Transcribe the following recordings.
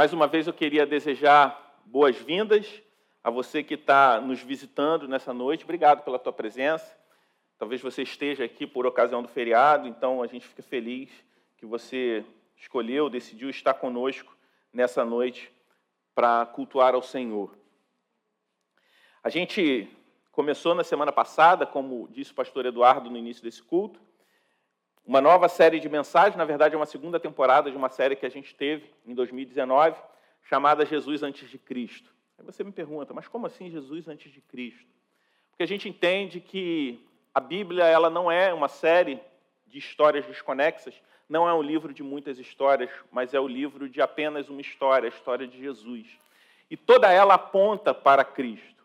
Mais uma vez eu queria desejar boas-vindas a você que está nos visitando nessa noite. Obrigado pela tua presença. Talvez você esteja aqui por ocasião do feriado, então a gente fica feliz que você escolheu, decidiu estar conosco nessa noite para cultuar ao Senhor. A gente começou na semana passada, como disse o pastor Eduardo no início desse culto, uma nova série de mensagens, na verdade é uma segunda temporada de uma série que a gente teve em 2019, chamada Jesus antes de Cristo. Aí você me pergunta, mas como assim Jesus antes de Cristo? Porque a gente entende que a Bíblia ela não é uma série de histórias desconexas, não é um livro de muitas histórias, mas é o livro de apenas uma história, a história de Jesus. E toda ela aponta para Cristo.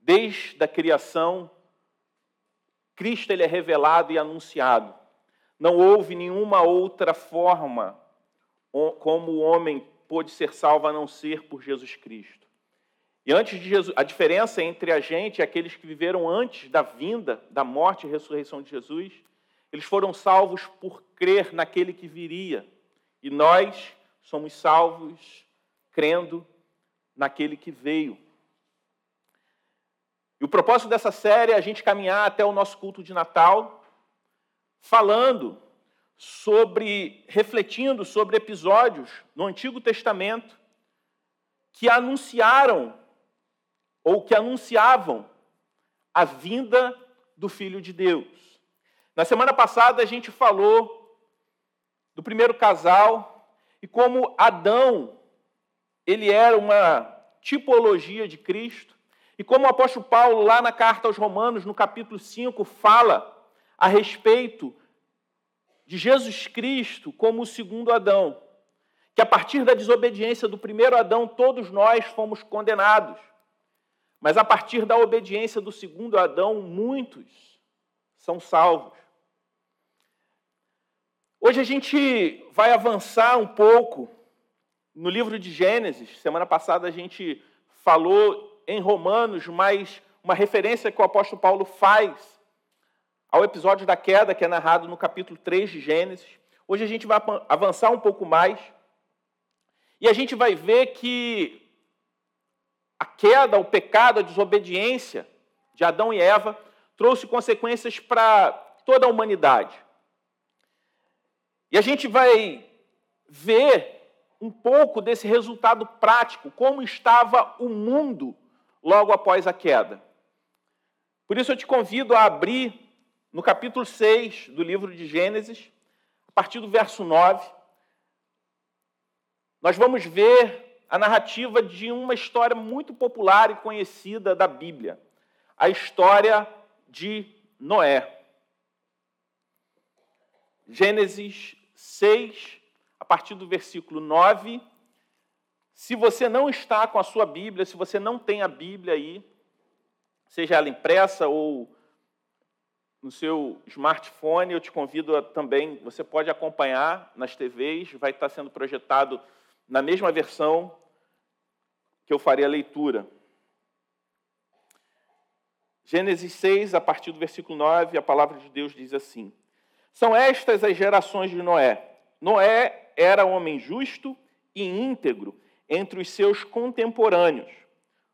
Desde a criação Cristo ele é revelado e anunciado. Não houve nenhuma outra forma como o homem pôde ser salvo a não ser por Jesus Cristo. E antes de Jesus, a diferença entre a gente e aqueles que viveram antes da vinda, da morte e ressurreição de Jesus, eles foram salvos por crer naquele que viria. E nós somos salvos crendo naquele que veio. E o propósito dessa série é a gente caminhar até o nosso culto de Natal, falando sobre, refletindo sobre episódios no Antigo Testamento que anunciaram ou que anunciavam a vinda do Filho de Deus. Na semana passada a gente falou do primeiro casal e como Adão ele era uma tipologia de Cristo e como o apóstolo Paulo, lá na carta aos Romanos, no capítulo 5, fala a respeito de Jesus Cristo como o segundo Adão, que a partir da desobediência do primeiro Adão, todos nós fomos condenados. Mas a partir da obediência do segundo Adão, muitos são salvos. Hoje a gente vai avançar um pouco no livro de Gênesis. Semana passada a gente falou em Romanos, mas uma referência que o apóstolo Paulo faz ao episódio da queda, que é narrado no capítulo 3 de Gênesis. Hoje a gente vai avançar um pouco mais e a gente vai ver que a queda, o pecado, a desobediência de Adão e Eva trouxe consequências para toda a humanidade. E a gente vai ver um pouco desse resultado prático, como estava o mundo logo após a queda. Por isso eu te convido a abrir no capítulo 6 do livro de Gênesis, a partir do verso 9. Nós vamos ver a narrativa de uma história muito popular e conhecida da Bíblia, a história de Noé. Gênesis 6, a partir do versículo 9 se você não está com a sua Bíblia, se você não tem a Bíblia aí, seja ela impressa ou no seu smartphone, eu te convido a, também, você pode acompanhar nas TVs, vai estar sendo projetado na mesma versão que eu farei a leitura. Gênesis 6, a partir do versículo 9, a palavra de Deus diz assim: São estas as gerações de Noé. Noé era homem justo e íntegro entre os seus contemporâneos.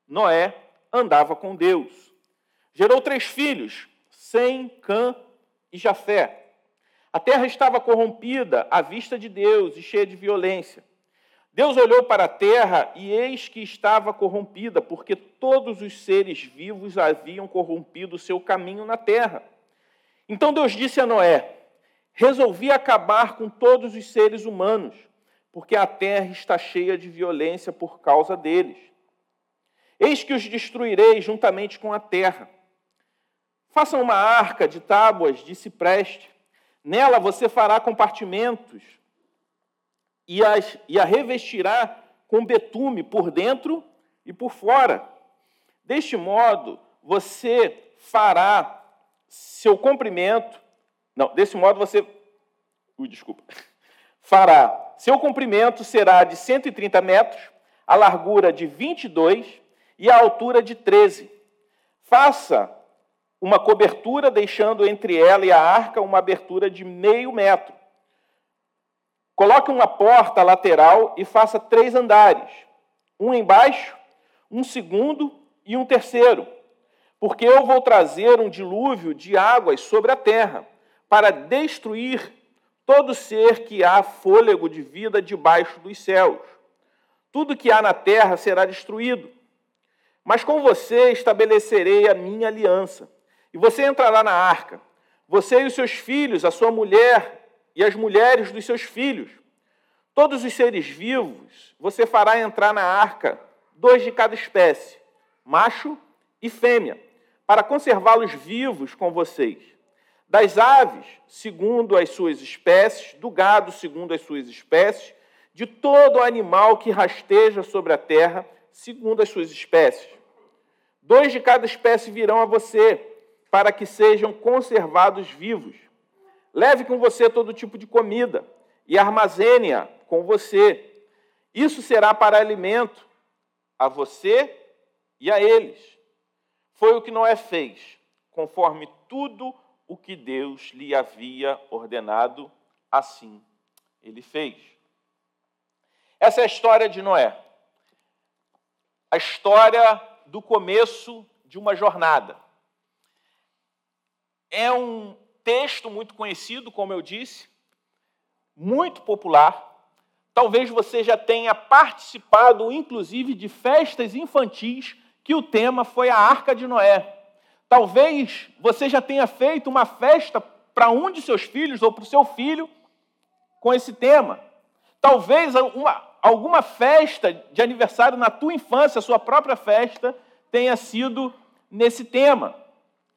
Noé andava com Deus. Gerou três filhos, Sem, Cã e Jafé. A terra estava corrompida à vista de Deus e cheia de violência. Deus olhou para a terra e eis que estava corrompida, porque todos os seres vivos haviam corrompido o seu caminho na terra. Então Deus disse a Noé: Resolvi acabar com todos os seres humanos porque a terra está cheia de violência por causa deles. Eis que os destruirei juntamente com a terra. Façam uma arca de tábuas de cipreste. Nela você fará compartimentos e, as, e a revestirá com betume por dentro e por fora. Deste modo, você fará seu comprimento. Não, desse modo você. Ui, desculpa. Fará seu comprimento será de 130 metros, a largura de 22 e a altura de 13. Faça uma cobertura, deixando entre ela e a arca uma abertura de meio metro. Coloque uma porta lateral e faça três andares: um embaixo, um segundo e um terceiro. Porque eu vou trazer um dilúvio de águas sobre a terra, para destruir todo ser que há fôlego de vida debaixo dos céus. Tudo que há na terra será destruído. Mas com você estabelecerei a minha aliança. E você entrará na arca, você e os seus filhos, a sua mulher e as mulheres dos seus filhos. Todos os seres vivos você fará entrar na arca, dois de cada espécie, macho e fêmea, para conservá-los vivos com vocês. Das aves, segundo as suas espécies, do gado, segundo as suas espécies, de todo animal que rasteja sobre a terra, segundo as suas espécies. Dois de cada espécie virão a você, para que sejam conservados vivos. Leve com você todo tipo de comida e armazene-a com você. Isso será para alimento a você e a eles. Foi o que Noé fez, conforme tudo que Deus lhe havia ordenado, assim ele fez. Essa é a história de Noé. A história do começo de uma jornada. É um texto muito conhecido, como eu disse, muito popular. Talvez você já tenha participado, inclusive, de festas infantis que o tema foi a Arca de Noé. Talvez você já tenha feito uma festa para um de seus filhos ou para o seu filho com esse tema. Talvez uma, alguma festa de aniversário na tua infância, a sua própria festa, tenha sido nesse tema,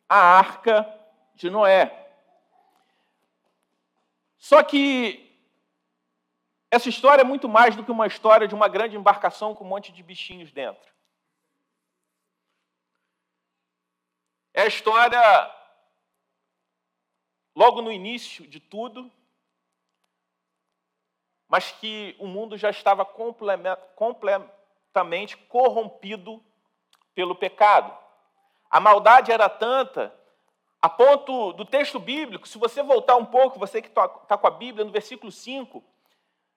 a Arca de Noé. Só que essa história é muito mais do que uma história de uma grande embarcação com um monte de bichinhos dentro. É a história, logo no início de tudo, mas que o mundo já estava completamente corrompido pelo pecado. A maldade era tanta a ponto do texto bíblico, se você voltar um pouco, você que está com a Bíblia, no versículo 5,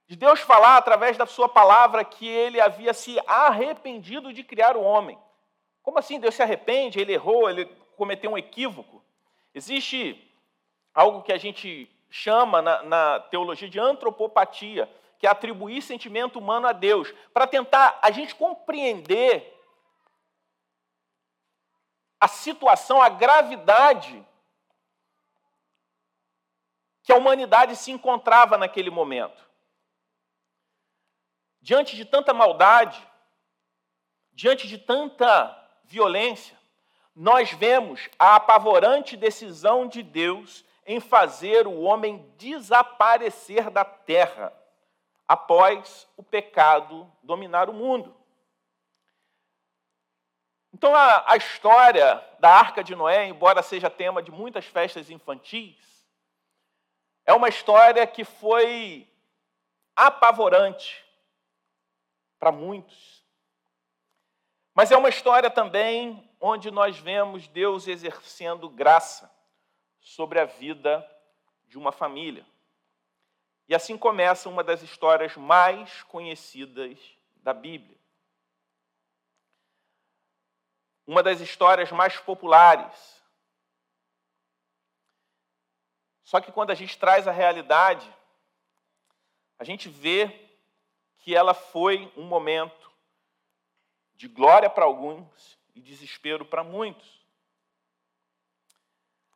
de Deus falar através da sua palavra que ele havia se arrependido de criar o homem. Como assim Deus se arrepende? Ele errou, ele cometeu um equívoco. Existe algo que a gente chama na, na teologia de antropopatia, que é atribuir sentimento humano a Deus, para tentar a gente compreender a situação, a gravidade que a humanidade se encontrava naquele momento. Diante de tanta maldade, diante de tanta violência, nós vemos a apavorante decisão de Deus em fazer o homem desaparecer da terra após o pecado dominar o mundo. Então, a, a história da Arca de Noé, embora seja tema de muitas festas infantis, é uma história que foi apavorante para muitos. Mas é uma história também onde nós vemos Deus exercendo graça sobre a vida de uma família. E assim começa uma das histórias mais conhecidas da Bíblia. uma das histórias mais populares. Só que quando a gente traz a realidade, a gente vê que ela foi um momento de glória para alguns e desespero para muitos.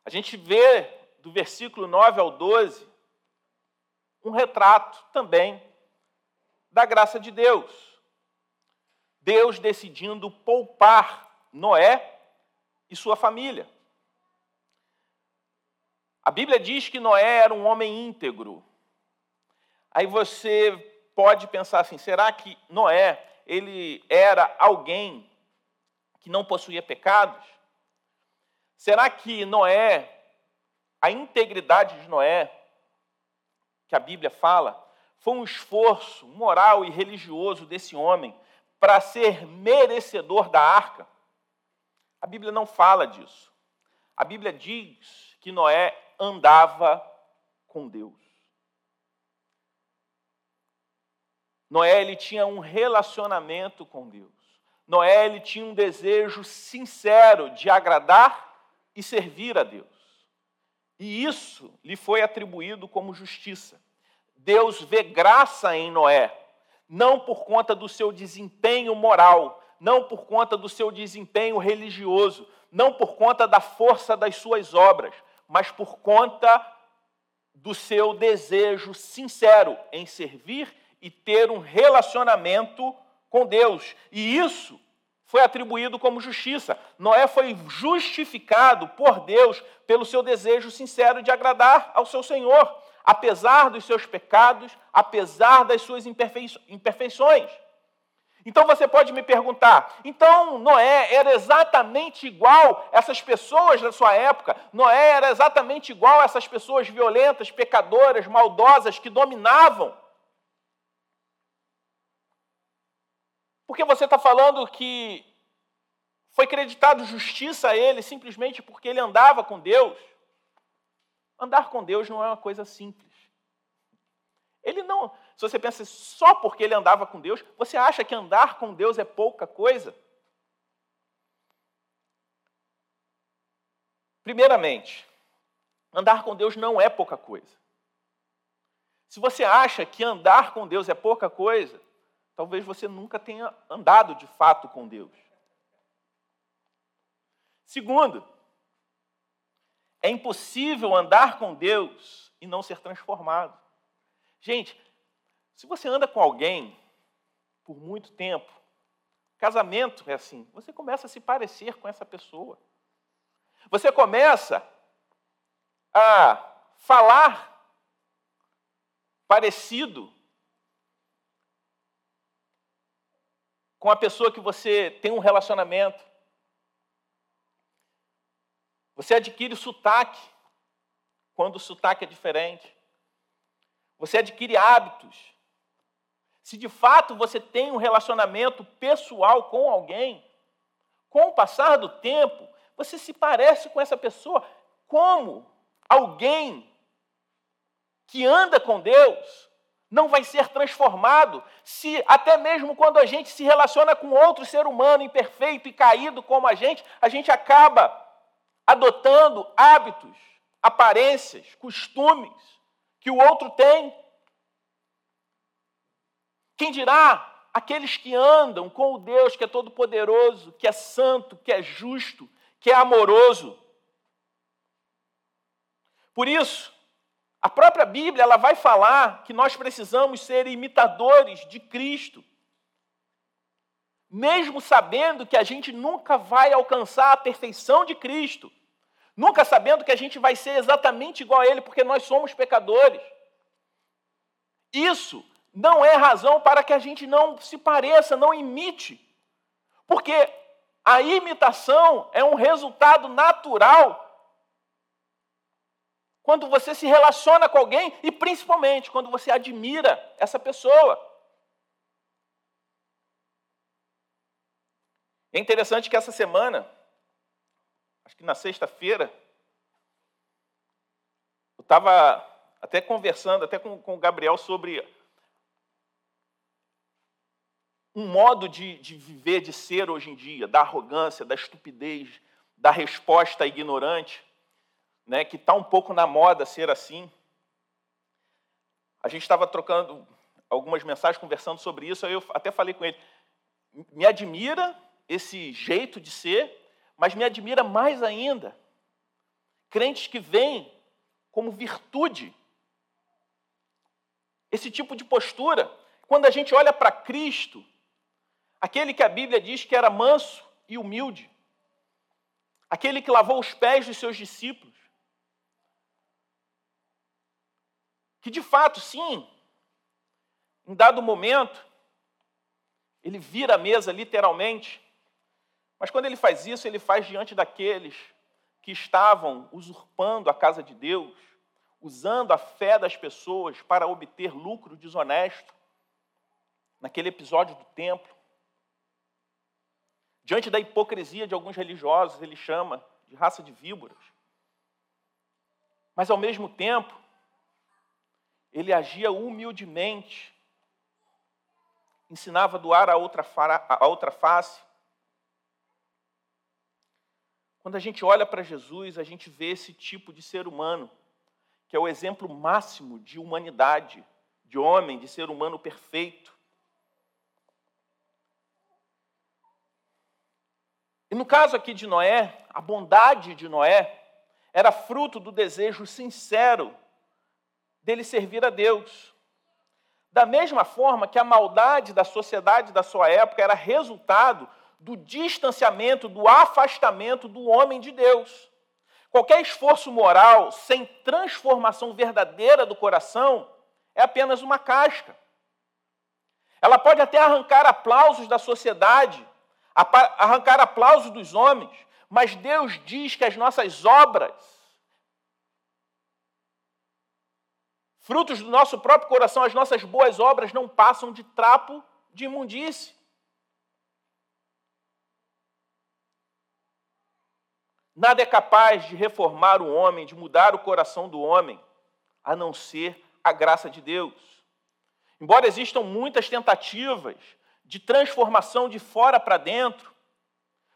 A gente vê do versículo 9 ao 12 um retrato também da graça de Deus. Deus decidindo poupar Noé e sua família. A Bíblia diz que Noé era um homem íntegro. Aí você pode pensar assim: será que Noé ele era alguém que não possuía pecados? Será que Noé, a integridade de Noé, que a Bíblia fala, foi um esforço moral e religioso desse homem para ser merecedor da arca? A Bíblia não fala disso. A Bíblia diz que Noé andava com Deus. Noé ele tinha um relacionamento com Deus. Noé ele tinha um desejo sincero de agradar e servir a Deus. E isso lhe foi atribuído como justiça. Deus vê graça em Noé, não por conta do seu desempenho moral, não por conta do seu desempenho religioso, não por conta da força das suas obras, mas por conta do seu desejo sincero em servir e ter um relacionamento com Deus. E isso foi atribuído como justiça. Noé foi justificado por Deus pelo seu desejo sincero de agradar ao seu Senhor, apesar dos seus pecados, apesar das suas imperfeições. Então você pode me perguntar: então Noé era exatamente igual essas pessoas da sua época? Noé era exatamente igual essas pessoas violentas, pecadoras, maldosas que dominavam? Porque você está falando que foi creditado justiça a ele simplesmente porque ele andava com Deus? Andar com Deus não é uma coisa simples. Ele não, se você pensa só porque ele andava com Deus, você acha que andar com Deus é pouca coisa? Primeiramente, andar com Deus não é pouca coisa. Se você acha que andar com Deus é pouca coisa, talvez você nunca tenha andado de fato com Deus. Segundo, é impossível andar com Deus e não ser transformado. Gente, se você anda com alguém por muito tempo, casamento é assim, você começa a se parecer com essa pessoa. Você começa a falar parecido com a pessoa que você tem um relacionamento. Você adquire sotaque quando o sotaque é diferente. Você adquire hábitos se de fato você tem um relacionamento pessoal com alguém, com o passar do tempo, você se parece com essa pessoa como alguém que anda com Deus não vai ser transformado se até mesmo quando a gente se relaciona com outro ser humano imperfeito e caído como a gente, a gente acaba adotando hábitos, aparências, costumes que o outro tem. Quem dirá aqueles que andam com o Deus que é todo-poderoso, que é santo, que é justo, que é amoroso? Por isso, a própria Bíblia ela vai falar que nós precisamos ser imitadores de Cristo. Mesmo sabendo que a gente nunca vai alcançar a perfeição de Cristo, nunca sabendo que a gente vai ser exatamente igual a Ele, porque nós somos pecadores. Isso não é razão para que a gente não se pareça, não imite. Porque a imitação é um resultado natural quando você se relaciona com alguém e principalmente quando você admira essa pessoa. É interessante que essa semana, acho que na sexta-feira, eu estava até conversando até com, com o Gabriel sobre um modo de, de viver, de ser hoje em dia, da arrogância, da estupidez, da resposta ignorante, né, que está um pouco na moda ser assim. A gente estava trocando algumas mensagens, conversando sobre isso, aí eu até falei com ele, me admira esse jeito de ser, mas me admira mais ainda crentes que veem como virtude esse tipo de postura. Quando a gente olha para Cristo, aquele que a Bíblia diz que era manso e humilde, aquele que lavou os pés dos seus discípulos, que de fato, sim, em dado momento, ele vira a mesa literalmente, mas quando ele faz isso, ele faz diante daqueles que estavam usurpando a casa de Deus, usando a fé das pessoas para obter lucro desonesto, naquele episódio do templo. Diante da hipocrisia de alguns religiosos, ele chama de raça de víboras. Mas, ao mesmo tempo, ele agia humildemente, ensinava a doar a outra, a outra face. Quando a gente olha para Jesus, a gente vê esse tipo de ser humano, que é o exemplo máximo de humanidade, de homem, de ser humano perfeito. E no caso aqui de Noé, a bondade de Noé era fruto do desejo sincero dele servir a Deus. Da mesma forma que a maldade da sociedade da sua época era resultado do distanciamento, do afastamento do homem de Deus. Qualquer esforço moral sem transformação verdadeira do coração é apenas uma casca. Ela pode até arrancar aplausos da sociedade, arrancar aplausos dos homens, mas Deus diz que as nossas obras, frutos do nosso próprio coração, as nossas boas obras não passam de trapo de imundície. Nada é capaz de reformar o homem, de mudar o coração do homem, a não ser a graça de Deus. Embora existam muitas tentativas de transformação de fora para dentro,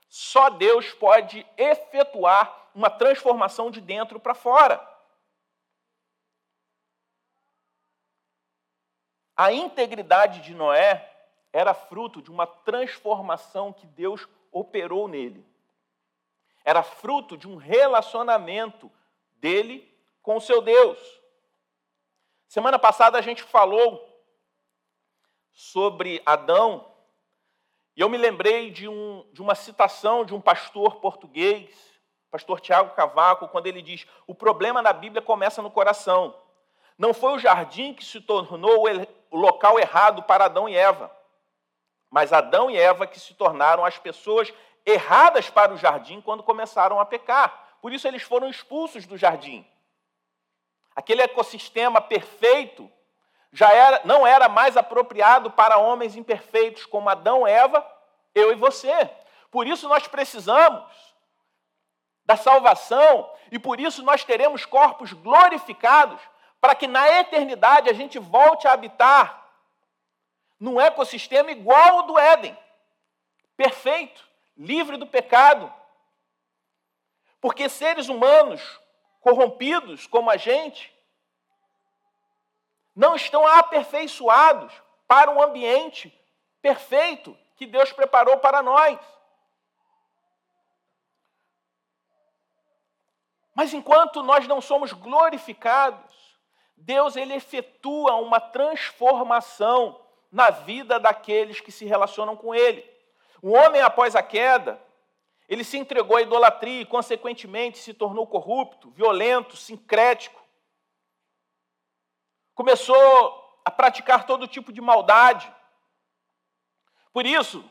só Deus pode efetuar uma transformação de dentro para fora. A integridade de Noé era fruto de uma transformação que Deus operou nele era fruto de um relacionamento dele com o seu Deus. Semana passada a gente falou sobre Adão, e eu me lembrei de, um, de uma citação de um pastor português, pastor Tiago Cavaco, quando ele diz: O problema na Bíblia começa no coração. Não foi o jardim que se tornou o local errado para Adão e Eva, mas Adão e Eva que se tornaram as pessoas erradas para o jardim quando começaram a pecar. Por isso eles foram expulsos do jardim. Aquele ecossistema perfeito já era, não era mais apropriado para homens imperfeitos como Adão, Eva, eu e você. Por isso nós precisamos da salvação e por isso nós teremos corpos glorificados para que na eternidade a gente volte a habitar num ecossistema igual ao do Éden, perfeito livre do pecado. Porque seres humanos corrompidos como a gente não estão aperfeiçoados para um ambiente perfeito que Deus preparou para nós. Mas enquanto nós não somos glorificados, Deus ele efetua uma transformação na vida daqueles que se relacionam com ele. O homem, após a queda, ele se entregou à idolatria e, consequentemente, se tornou corrupto, violento, sincrético. Começou a praticar todo tipo de maldade. Por isso,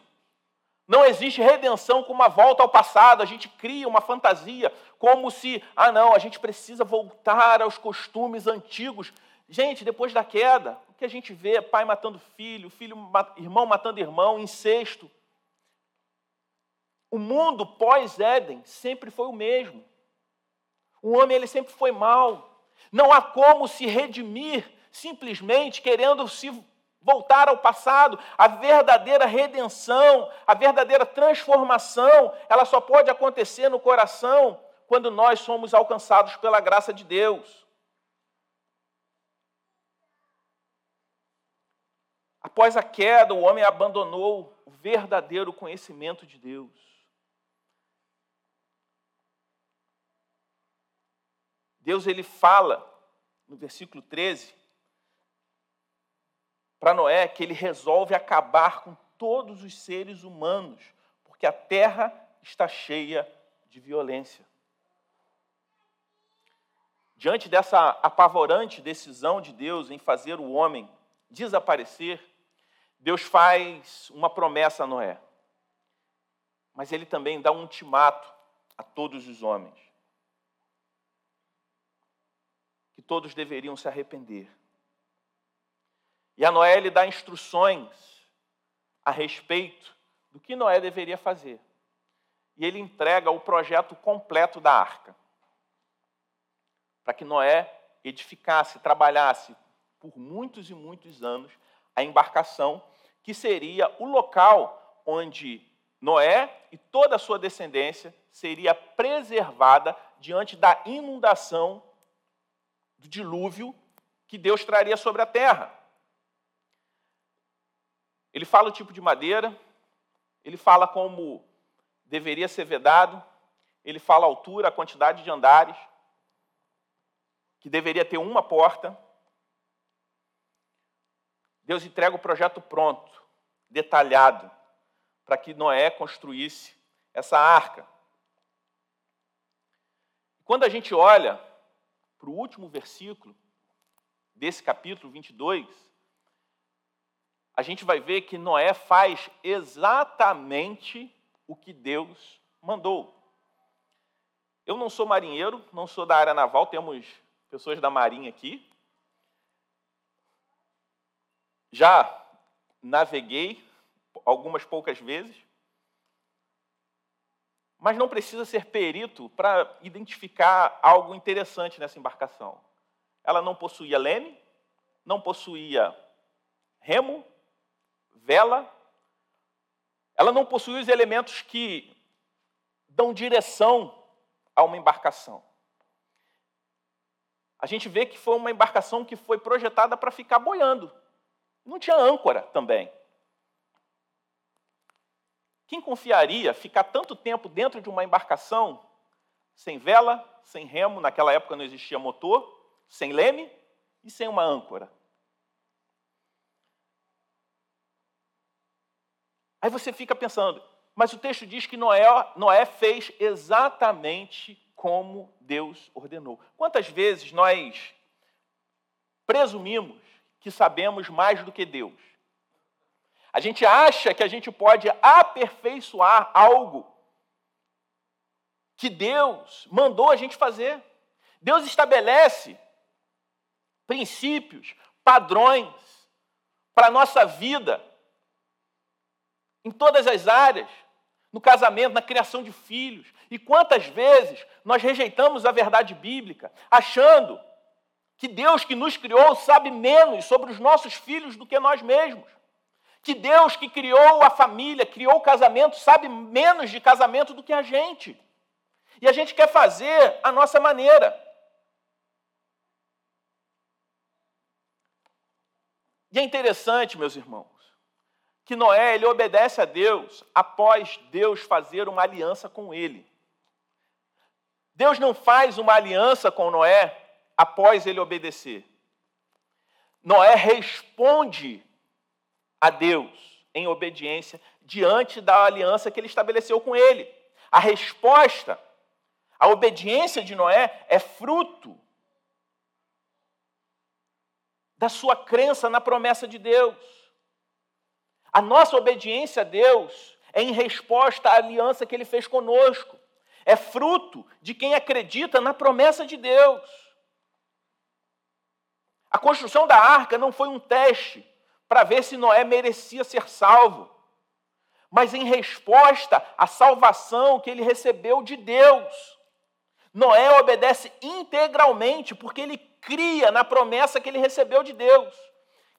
não existe redenção com uma volta ao passado. A gente cria uma fantasia como se, ah, não, a gente precisa voltar aos costumes antigos. Gente, depois da queda, o que a gente vê pai matando filho, filho, irmão matando irmão, incesto. O mundo pós-Éden sempre foi o mesmo. O homem ele sempre foi mal. Não há como se redimir simplesmente querendo se voltar ao passado. A verdadeira redenção, a verdadeira transformação, ela só pode acontecer no coração quando nós somos alcançados pela graça de Deus. Após a queda, o homem abandonou o verdadeiro conhecimento de Deus. Deus ele fala no versículo 13 para Noé que ele resolve acabar com todos os seres humanos, porque a terra está cheia de violência. Diante dessa apavorante decisão de Deus em fazer o homem desaparecer, Deus faz uma promessa a Noé. Mas ele também dá um ultimato a todos os homens. que todos deveriam se arrepender. E a Noé lhe dá instruções a respeito do que Noé deveria fazer. E ele entrega o projeto completo da arca. Para que Noé edificasse, trabalhasse por muitos e muitos anos a embarcação que seria o local onde Noé e toda a sua descendência seria preservada diante da inundação do dilúvio que Deus traria sobre a terra. Ele fala o tipo de madeira, ele fala como deveria ser vedado, ele fala a altura, a quantidade de andares, que deveria ter uma porta. Deus entrega o projeto pronto, detalhado, para que Noé construísse essa arca. Quando a gente olha para o último versículo desse capítulo 22, a gente vai ver que Noé faz exatamente o que Deus mandou. Eu não sou marinheiro, não sou da área naval, temos pessoas da Marinha aqui. Já naveguei algumas poucas vezes, mas não precisa ser perito para identificar algo interessante nessa embarcação. Ela não possuía leme, não possuía remo, vela, ela não possuía os elementos que dão direção a uma embarcação. A gente vê que foi uma embarcação que foi projetada para ficar boiando. Não tinha âncora também. Quem confiaria ficar tanto tempo dentro de uma embarcação sem vela, sem remo, naquela época não existia motor, sem leme e sem uma âncora? Aí você fica pensando, mas o texto diz que Noé, Noé fez exatamente como Deus ordenou. Quantas vezes nós presumimos que sabemos mais do que Deus? A gente acha que a gente pode aperfeiçoar algo que Deus mandou a gente fazer. Deus estabelece princípios, padrões para a nossa vida, em todas as áreas, no casamento, na criação de filhos. E quantas vezes nós rejeitamos a verdade bíblica, achando que Deus que nos criou sabe menos sobre os nossos filhos do que nós mesmos que Deus que criou a família, criou o casamento, sabe menos de casamento do que a gente. E a gente quer fazer a nossa maneira. E é interessante, meus irmãos, que Noé ele obedece a Deus após Deus fazer uma aliança com ele. Deus não faz uma aliança com Noé após ele obedecer. Noé responde a Deus em obediência diante da aliança que ele estabeleceu com ele. A resposta, a obediência de Noé é fruto da sua crença na promessa de Deus. A nossa obediência a Deus é em resposta à aliança que ele fez conosco. É fruto de quem acredita na promessa de Deus. A construção da arca não foi um teste para ver se Noé merecia ser salvo, mas em resposta à salvação que ele recebeu de Deus. Noé obedece integralmente porque ele cria na promessa que ele recebeu de Deus,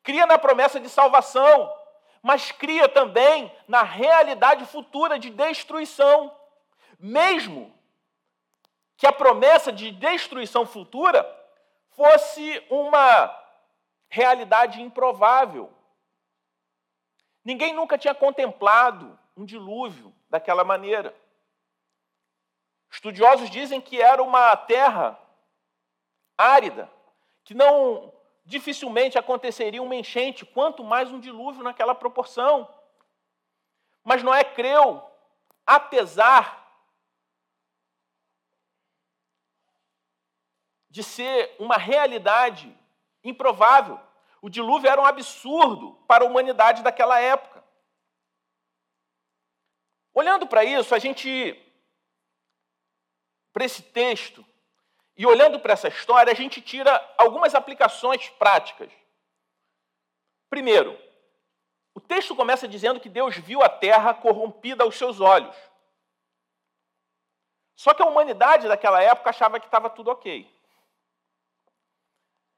cria na promessa de salvação, mas cria também na realidade futura de destruição. Mesmo que a promessa de destruição futura fosse uma realidade improvável, Ninguém nunca tinha contemplado um dilúvio daquela maneira. Estudiosos dizem que era uma terra árida, que não dificilmente aconteceria uma enchente, quanto mais um dilúvio naquela proporção. Mas Noé creu, apesar de ser uma realidade improvável. O dilúvio era um absurdo para a humanidade daquela época. Olhando para isso, a gente, para esse texto, e olhando para essa história, a gente tira algumas aplicações práticas. Primeiro, o texto começa dizendo que Deus viu a terra corrompida aos seus olhos. Só que a humanidade daquela época achava que estava tudo ok.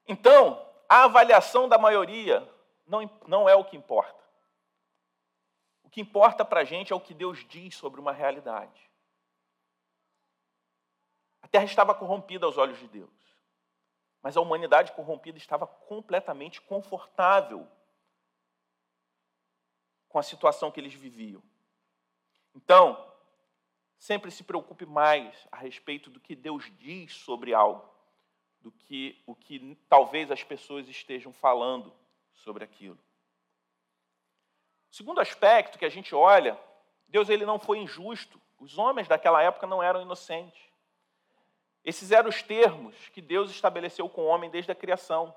Então, a avaliação da maioria não, não é o que importa. O que importa para a gente é o que Deus diz sobre uma realidade. Terra estava corrompida aos olhos de Deus, mas a humanidade corrompida estava completamente confortável com a situação que eles viviam. Então, sempre se preocupe mais a respeito do que Deus diz sobre algo, do que o que talvez as pessoas estejam falando sobre aquilo. Segundo aspecto que a gente olha, Deus ele não foi injusto. Os homens daquela época não eram inocentes. Esses eram os termos que Deus estabeleceu com o homem desde a criação.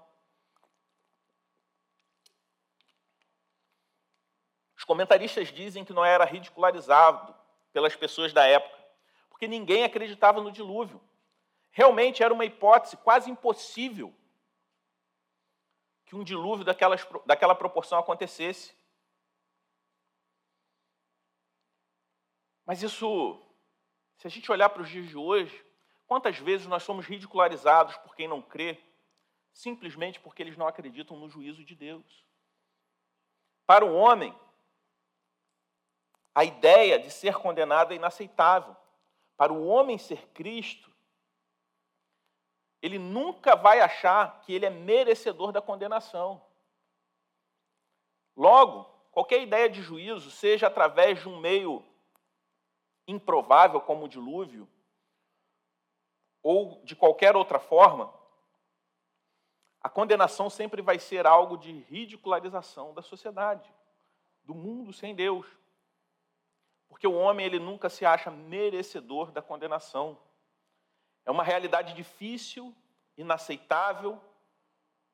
Os comentaristas dizem que Noé era ridicularizado pelas pessoas da época, porque ninguém acreditava no dilúvio. Realmente era uma hipótese quase impossível que um dilúvio daquelas, daquela proporção acontecesse. Mas isso, se a gente olhar para os dias de hoje, quantas vezes nós somos ridicularizados por quem não crê, simplesmente porque eles não acreditam no juízo de Deus? Para o homem, a ideia de ser condenado é inaceitável. Para o homem ser Cristo, ele nunca vai achar que ele é merecedor da condenação. Logo, qualquer ideia de juízo, seja através de um meio improvável como o dilúvio, ou de qualquer outra forma, a condenação sempre vai ser algo de ridicularização da sociedade, do mundo sem Deus. Porque o homem ele nunca se acha merecedor da condenação. É uma realidade difícil, inaceitável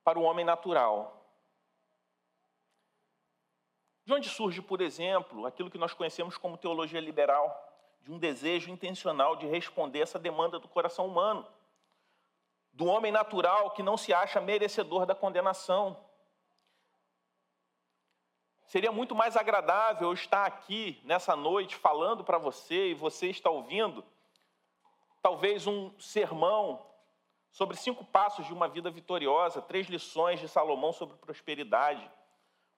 para o homem natural. De onde surge, por exemplo, aquilo que nós conhecemos como teologia liberal, de um desejo intencional de responder essa demanda do coração humano, do homem natural que não se acha merecedor da condenação, Seria muito mais agradável estar aqui nessa noite falando para você e você está ouvindo, talvez um sermão sobre cinco passos de uma vida vitoriosa, três lições de Salomão sobre prosperidade,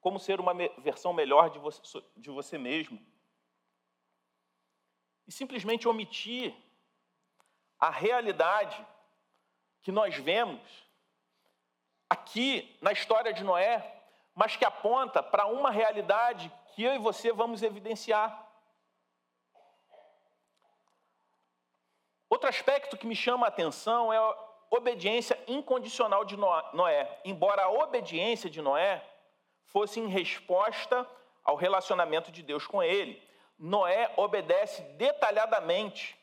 como ser uma versão melhor de você, de você mesmo. E simplesmente omitir a realidade que nós vemos aqui na história de Noé, mas que aponta para uma realidade que eu e você vamos evidenciar. Outro aspecto que me chama a atenção é a obediência incondicional de Noé. Embora a obediência de Noé fosse em resposta ao relacionamento de Deus com ele, Noé obedece detalhadamente,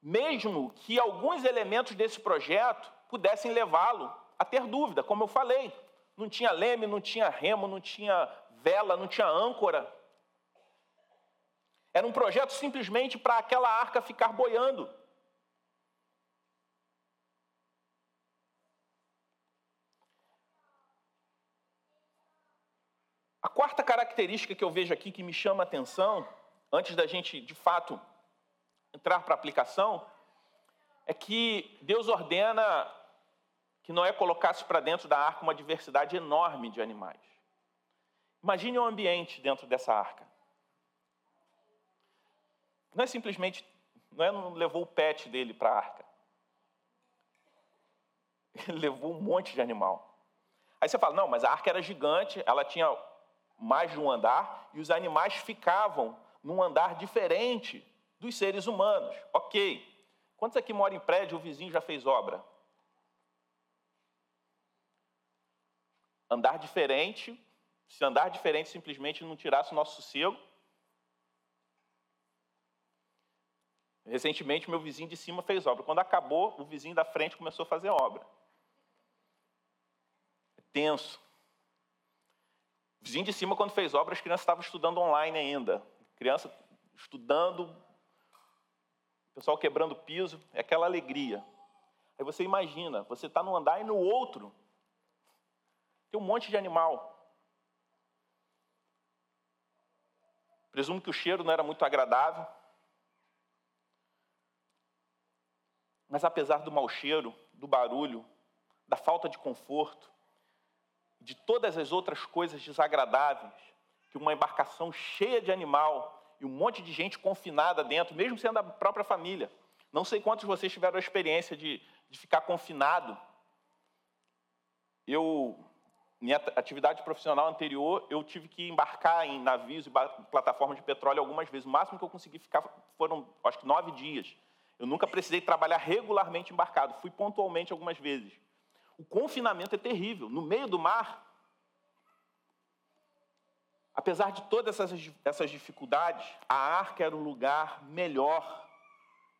mesmo que alguns elementos desse projeto pudessem levá-lo a ter dúvida, como eu falei. Não tinha leme, não tinha remo, não tinha vela, não tinha âncora. Era um projeto simplesmente para aquela arca ficar boiando. Quarta característica que eu vejo aqui que me chama a atenção, antes da gente de fato entrar para a aplicação, é que Deus ordena que Noé colocasse para dentro da arca uma diversidade enorme de animais. Imagine o ambiente dentro dessa arca. Não é simplesmente, Noé não levou o pet dele para a arca. Ele levou um monte de animal. Aí você fala, não, mas a arca era gigante, ela tinha mais de um andar, e os animais ficavam num andar diferente dos seres humanos. Ok. Quantos aqui moram em prédio, o vizinho já fez obra? andar diferente, se andar diferente simplesmente não tirasse o nosso sossego. Recentemente, meu vizinho de cima fez obra. Quando acabou, o vizinho da frente começou a fazer obra. É tenso. Vizinho de cima, quando fez obra, as crianças estavam estudando online ainda. Criança estudando, pessoal quebrando piso, é aquela alegria. Aí você imagina, você está num andar e no outro tem um monte de animal. Presumo que o cheiro não era muito agradável. Mas apesar do mau cheiro, do barulho, da falta de conforto, de todas as outras coisas desagradáveis que uma embarcação cheia de animal e um monte de gente confinada dentro, mesmo sendo a própria família. Não sei quantos de vocês tiveram a experiência de, de ficar confinado. Eu, minha atividade profissional anterior, eu tive que embarcar em navios e plataformas de petróleo algumas vezes. O máximo que eu consegui ficar foram, acho que, nove dias. Eu nunca precisei trabalhar regularmente embarcado, fui pontualmente algumas vezes. O confinamento é terrível. No meio do mar, apesar de todas essas, essas dificuldades, a arca era o lugar melhor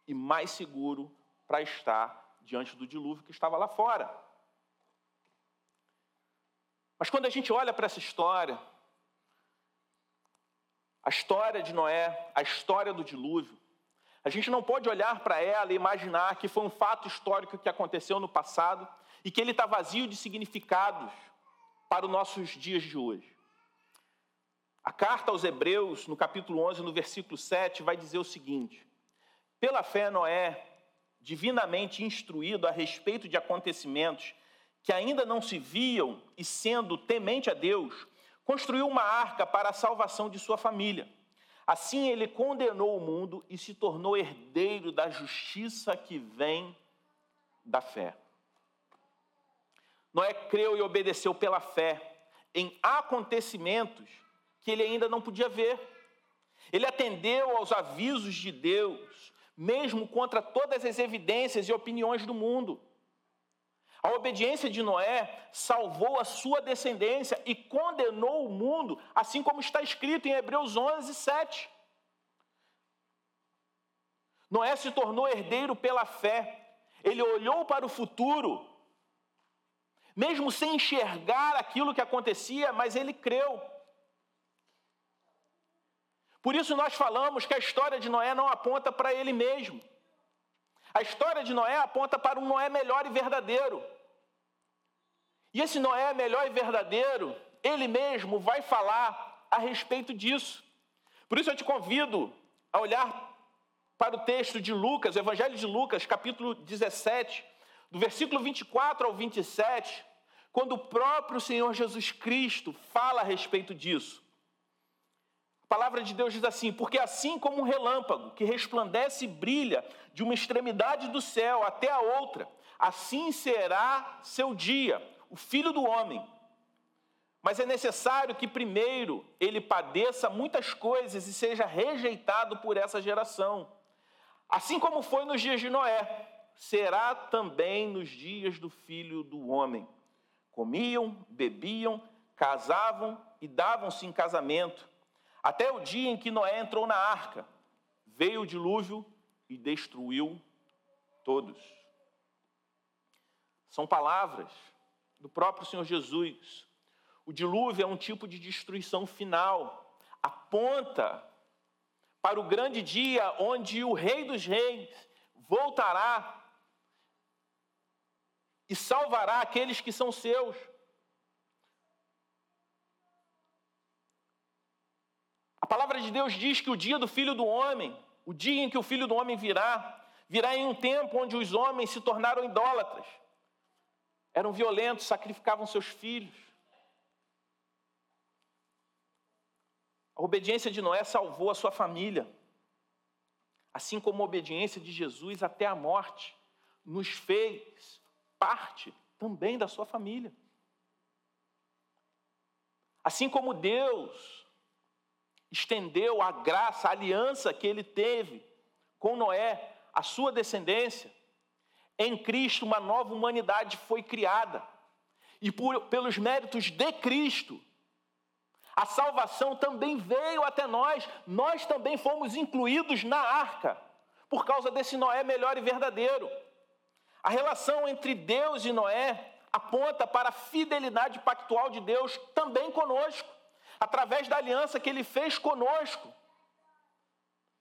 e mais seguro para estar diante do dilúvio que estava lá fora. Mas quando a gente olha para essa história, a história de Noé, a história do dilúvio, a gente não pode olhar para ela e imaginar que foi um fato histórico que aconteceu no passado e que ele está vazio de significados para os nossos dias de hoje. A carta aos Hebreus, no capítulo 11, no versículo 7, vai dizer o seguinte: Pela fé, Noé, divinamente instruído a respeito de acontecimentos que ainda não se viam e sendo temente a Deus, construiu uma arca para a salvação de sua família. Assim ele condenou o mundo e se tornou herdeiro da justiça que vem da fé. Noé creu e obedeceu pela fé em acontecimentos que ele ainda não podia ver. Ele atendeu aos avisos de Deus, mesmo contra todas as evidências e opiniões do mundo. A obediência de Noé salvou a sua descendência e condenou o mundo, assim como está escrito em Hebreus 11, 7. Noé se tornou herdeiro pela fé. Ele olhou para o futuro, mesmo sem enxergar aquilo que acontecia, mas ele creu. Por isso nós falamos que a história de Noé não aponta para ele mesmo. A história de Noé aponta para um Noé melhor e verdadeiro. E esse Noé melhor e verdadeiro, ele mesmo vai falar a respeito disso. Por isso eu te convido a olhar para o texto de Lucas, o Evangelho de Lucas, capítulo 17, do versículo 24 ao 27, quando o próprio Senhor Jesus Cristo fala a respeito disso. A palavra de Deus diz assim: Porque assim como um relâmpago que resplandece e brilha de uma extremidade do céu até a outra, assim será seu dia o filho do homem. Mas é necessário que primeiro ele padeça muitas coisas e seja rejeitado por essa geração. Assim como foi nos dias de Noé, será também nos dias do filho do homem. Comiam, bebiam, casavam e davam-se em casamento, até o dia em que Noé entrou na arca. Veio o dilúvio e destruiu todos. São palavras do próprio Senhor Jesus. O dilúvio é um tipo de destruição final, aponta para o grande dia onde o Rei dos Reis voltará e salvará aqueles que são seus. A palavra de Deus diz que o dia do filho do homem, o dia em que o filho do homem virá, virá em um tempo onde os homens se tornaram idólatras eram violentos, sacrificavam seus filhos. A obediência de Noé salvou a sua família, assim como a obediência de Jesus até a morte nos fez parte também da sua família. Assim como Deus estendeu a graça, a aliança que ele teve com Noé, a sua descendência, em Cristo, uma nova humanidade foi criada. E por, pelos méritos de Cristo, a salvação também veio até nós. Nós também fomos incluídos na arca, por causa desse Noé melhor e verdadeiro. A relação entre Deus e Noé aponta para a fidelidade pactual de Deus também conosco, através da aliança que ele fez conosco.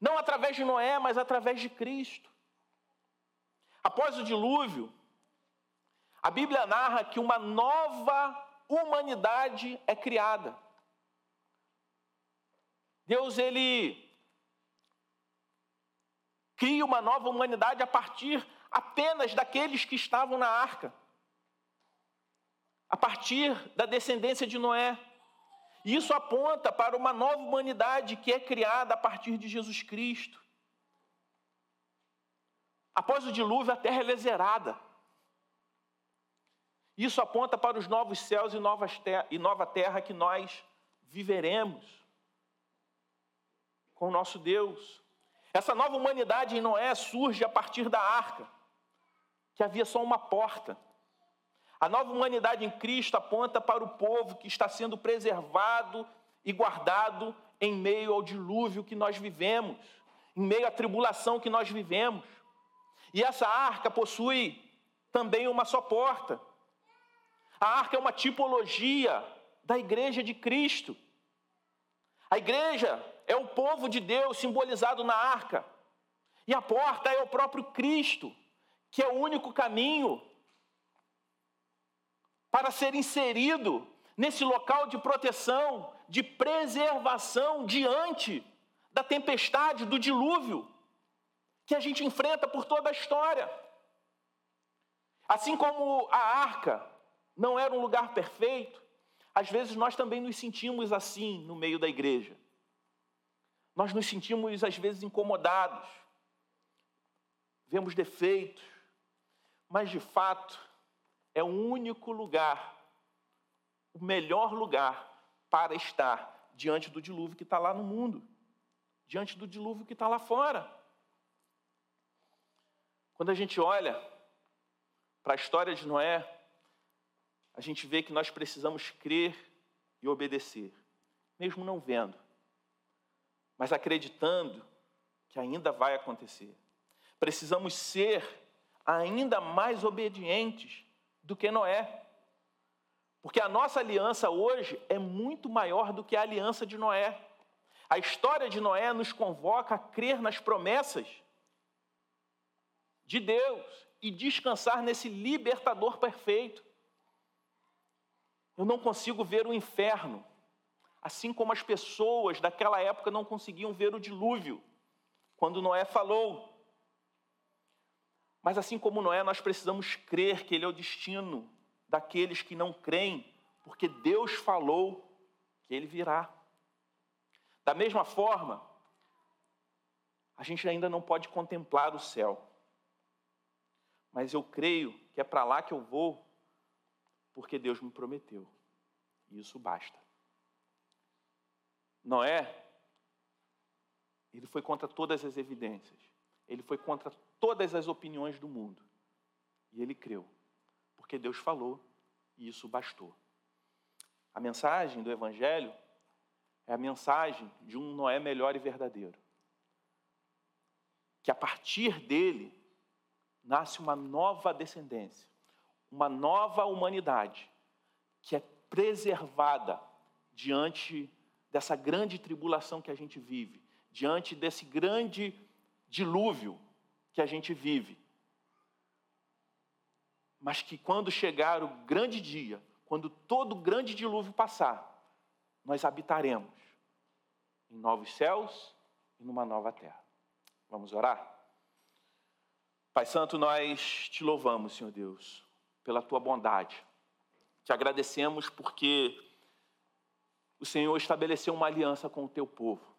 Não através de Noé, mas através de Cristo. Após o dilúvio, a Bíblia narra que uma nova humanidade é criada. Deus ele cria uma nova humanidade a partir apenas daqueles que estavam na arca. A partir da descendência de Noé. Isso aponta para uma nova humanidade que é criada a partir de Jesus Cristo. Após o dilúvio, a terra é zerada. Isso aponta para os novos céus e, novas ter e nova terra que nós viveremos com o nosso Deus. Essa nova humanidade em Noé surge a partir da arca, que havia só uma porta. A nova humanidade em Cristo aponta para o povo que está sendo preservado e guardado em meio ao dilúvio que nós vivemos, em meio à tribulação que nós vivemos. E essa arca possui também uma só porta. A arca é uma tipologia da igreja de Cristo. A igreja é o povo de Deus simbolizado na arca. E a porta é o próprio Cristo, que é o único caminho para ser inserido nesse local de proteção, de preservação diante da tempestade, do dilúvio que a gente enfrenta por toda a história. Assim como a arca não era um lugar perfeito, às vezes nós também nos sentimos assim no meio da igreja. Nós nos sentimos, às vezes, incomodados, vemos defeitos, mas de fato é o único lugar, o melhor lugar para estar diante do dilúvio que está lá no mundo, diante do dilúvio que está lá fora. Quando a gente olha para a história de Noé, a gente vê que nós precisamos crer e obedecer, mesmo não vendo mas acreditando que ainda vai acontecer. Precisamos ser ainda mais obedientes do que Noé. Porque a nossa aliança hoje é muito maior do que a aliança de Noé. A história de Noé nos convoca a crer nas promessas de Deus e descansar nesse libertador perfeito. Eu não consigo ver o inferno assim como as pessoas daquela época não conseguiam ver o dilúvio, quando Noé falou. Mas assim como Noé, nós precisamos crer que ele é o destino daqueles que não creem, porque Deus falou que ele virá. Da mesma forma, a gente ainda não pode contemplar o céu. Mas eu creio que é para lá que eu vou, porque Deus me prometeu. E isso basta. Noé, ele foi contra todas as evidências, ele foi contra todas as opiniões do mundo. E ele creu, porque Deus falou e isso bastou. A mensagem do Evangelho é a mensagem de um Noé melhor e verdadeiro. Que a partir dele nasce uma nova descendência, uma nova humanidade, que é preservada diante dessa grande tribulação que a gente vive, diante desse grande dilúvio que a gente vive. Mas que quando chegar o grande dia, quando todo o grande dilúvio passar, nós habitaremos em novos céus e numa nova terra. Vamos orar? Pai Santo, nós te louvamos, Senhor Deus, pela tua bondade. Te agradecemos porque o Senhor estabeleceu uma aliança com o teu povo.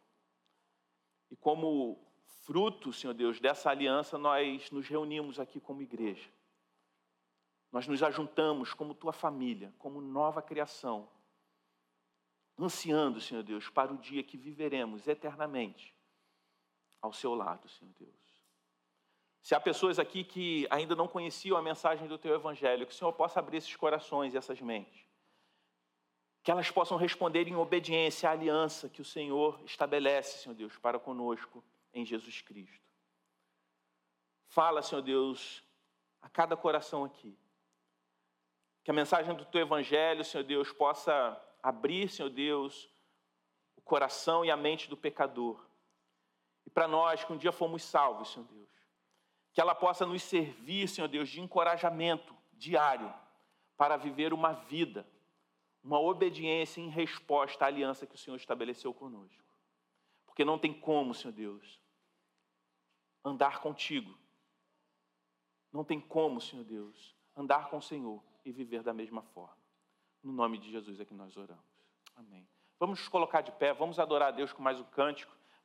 E como fruto, Senhor Deus, dessa aliança, nós nos reunimos aqui como igreja. Nós nos ajuntamos como tua família, como nova criação, ansiando, Senhor Deus, para o dia que viveremos eternamente ao seu lado, Senhor Deus. Se há pessoas aqui que ainda não conheciam a mensagem do teu evangelho, que o Senhor possa abrir esses corações e essas mentes que elas possam responder em obediência à aliança que o Senhor estabelece, Senhor Deus, para conosco em Jesus Cristo. Fala, Senhor Deus, a cada coração aqui. Que a mensagem do teu evangelho, Senhor Deus, possa abrir, Senhor Deus, o coração e a mente do pecador. E para nós que um dia fomos salvos, Senhor Deus, que ela possa nos servir, Senhor Deus, de encorajamento diário para viver uma vida uma obediência em resposta à aliança que o Senhor estabeleceu conosco. Porque não tem como, Senhor Deus, andar contigo. Não tem como, Senhor Deus, andar com o Senhor e viver da mesma forma. No nome de Jesus é que nós oramos. Amém. Vamos nos colocar de pé, vamos adorar a Deus com mais um cântico.